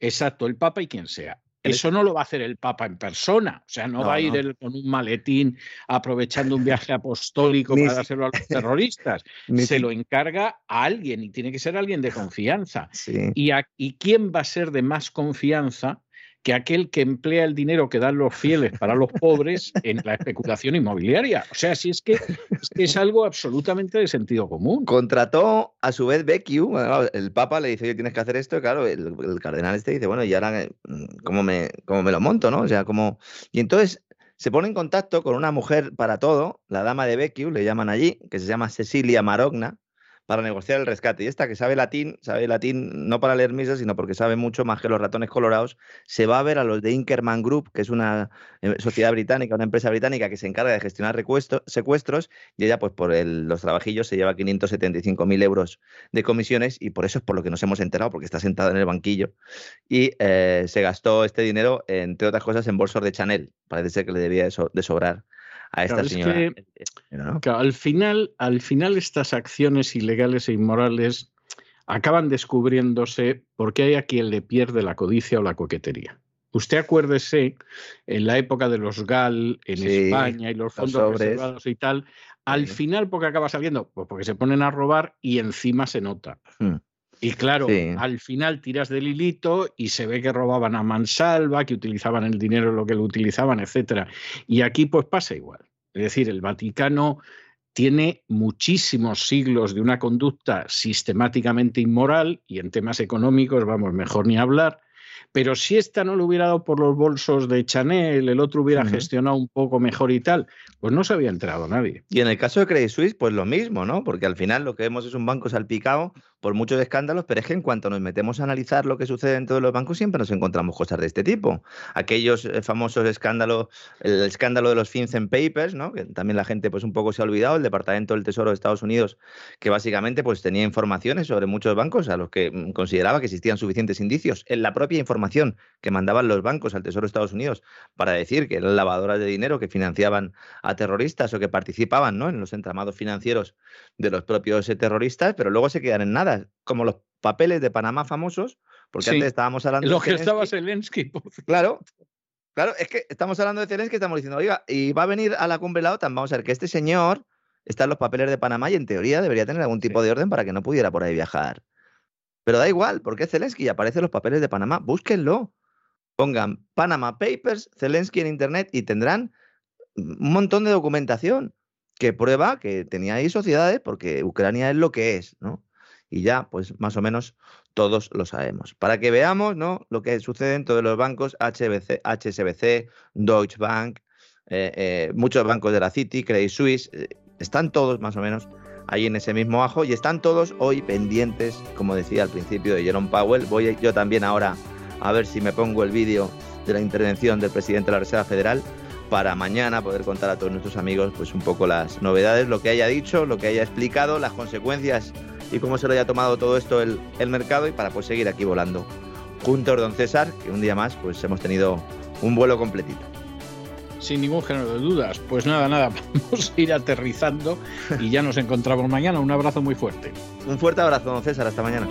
Exacto, el Papa y quien sea. Eso no lo va a hacer el Papa en persona, o sea, no, va a ir él con un maletín aprovechando un viaje apostólico para hacerlo a los terroristas. Se lo encarga a alguien y tiene que ser alguien de confianza. Y, ¿Y quién va a ser de más confianza que aquel que emplea el dinero que dan los fieles para los pobres en la especulación inmobiliaria. O sea, si es que es, algo absolutamente de sentido común. Contrató a su vez Becciu, el Papa le dice, oye, tienes que hacer esto, y claro, el, cardenal este dice, bueno, y ahora, ¿cómo me, cómo me lo monto, no? O sea, como... Y entonces se pone en contacto con una mujer para todo, la dama de Becciu, le llaman allí, que se llama Cecilia Marogna, para negociar el rescate. Y esta que sabe latín, sabe latín no para leer misas, sino porque sabe mucho más que los ratones colorados, se va a ver a los de Inkerman Group, que es una eh, sociedad británica, una empresa británica que se encarga de gestionar secuestros, y ella, pues por los trabajillos, se lleva 575.000 euros de comisiones, y por eso es por lo que nos hemos enterado, porque está sentada en el banquillo. Y eh, se gastó este dinero, entre otras cosas, en bolsos de Chanel. Parece ser que le debía de sobrar a esta señora. al, final, al final estas acciones ilegales e inmorales acaban descubriéndose porque hay a quien le pierde la codicia o la coquetería. Usted acuérdese, en la época de los GAL en España y los fondos reservados y tal, al final, porque acaba saliendo? Pues porque se ponen a robar y encima se nota. Hmm. Y claro, al final tiras del hilito y se ve que robaban a mansalva, que utilizaban el dinero lo que lo utilizaban, etcétera. Y aquí pues pasa igual. Es decir, el Vaticano tiene muchísimos siglos de una conducta sistemáticamente inmoral y en temas económicos, vamos, mejor ni hablar, pero si esta no lo hubiera dado por los bolsos de Chanel, el otro hubiera gestionado un poco mejor y tal, pues no se había enterado nadie. Y en el caso de Credit Suisse, pues lo mismo, ¿no? Porque al final lo que vemos es un banco salpicado por muchos escándalos, pero es que en cuanto nos metemos a analizar lo que sucede en todos los bancos, siempre nos encontramos cosas de este tipo. Aquellos eh, famosos escándalos, el escándalo de los FinCEN Papers, ¿no? que también la gente pues un poco se ha olvidado, el Departamento del Tesoro de Estados Unidos, que básicamente pues tenía informaciones sobre muchos bancos a los que mm, consideraba que existían suficientes indicios en la propia información que mandaban los bancos al Tesoro de Estados Unidos para decir que eran lavadoras de dinero que financiaban a terroristas o que participaban ¿no? en los entramados financieros de los propios eh, terroristas, pero luego se quedan en nada como los papeles de Panamá famosos, porque antes estábamos hablando Lo que estaba Zelensky. Claro, claro, es que estamos hablando de Zelensky, estamos diciendo, oiga, y va a venir a la cumbre la OTAN, vamos a ver que este señor está en los papeles de Panamá y en teoría debería tener algún tipo de orden para que no pudiera por ahí viajar. Pero da igual, porque Zelensky aparece en los papeles de Panamá, búsquenlo. Pongan Panama Papers, Zelensky en Internet y tendrán un montón de documentación que prueba que tenía ahí sociedades porque Ucrania es lo que es, ¿no? Y ya, pues más o menos todos lo sabemos. Para que veamos ¿no? lo que sucede en todos los bancos, HBC, HSBC, Deutsche Bank, eh, eh, muchos bancos de la City, Credit Suisse, eh, están todos más o menos ahí en ese mismo ajo y están todos hoy pendientes, como decía al principio de Jerome Powell. Voy yo también ahora a ver si me pongo el vídeo de la intervención del presidente de la Reserva Federal para mañana poder contar a todos nuestros amigos pues un poco las novedades, lo que haya dicho, lo que haya explicado, las consecuencias y cómo se lo haya tomado todo esto el, mercado y para pues seguir aquí volando juntos, don César, que un día más pues hemos tenido un vuelo completito. Sin ningún género de dudas. Pues nada, nada, vamos a ir aterrizando y ya nos encontramos mañana. Un abrazo muy fuerte. Un fuerte abrazo, don César. Hasta mañana.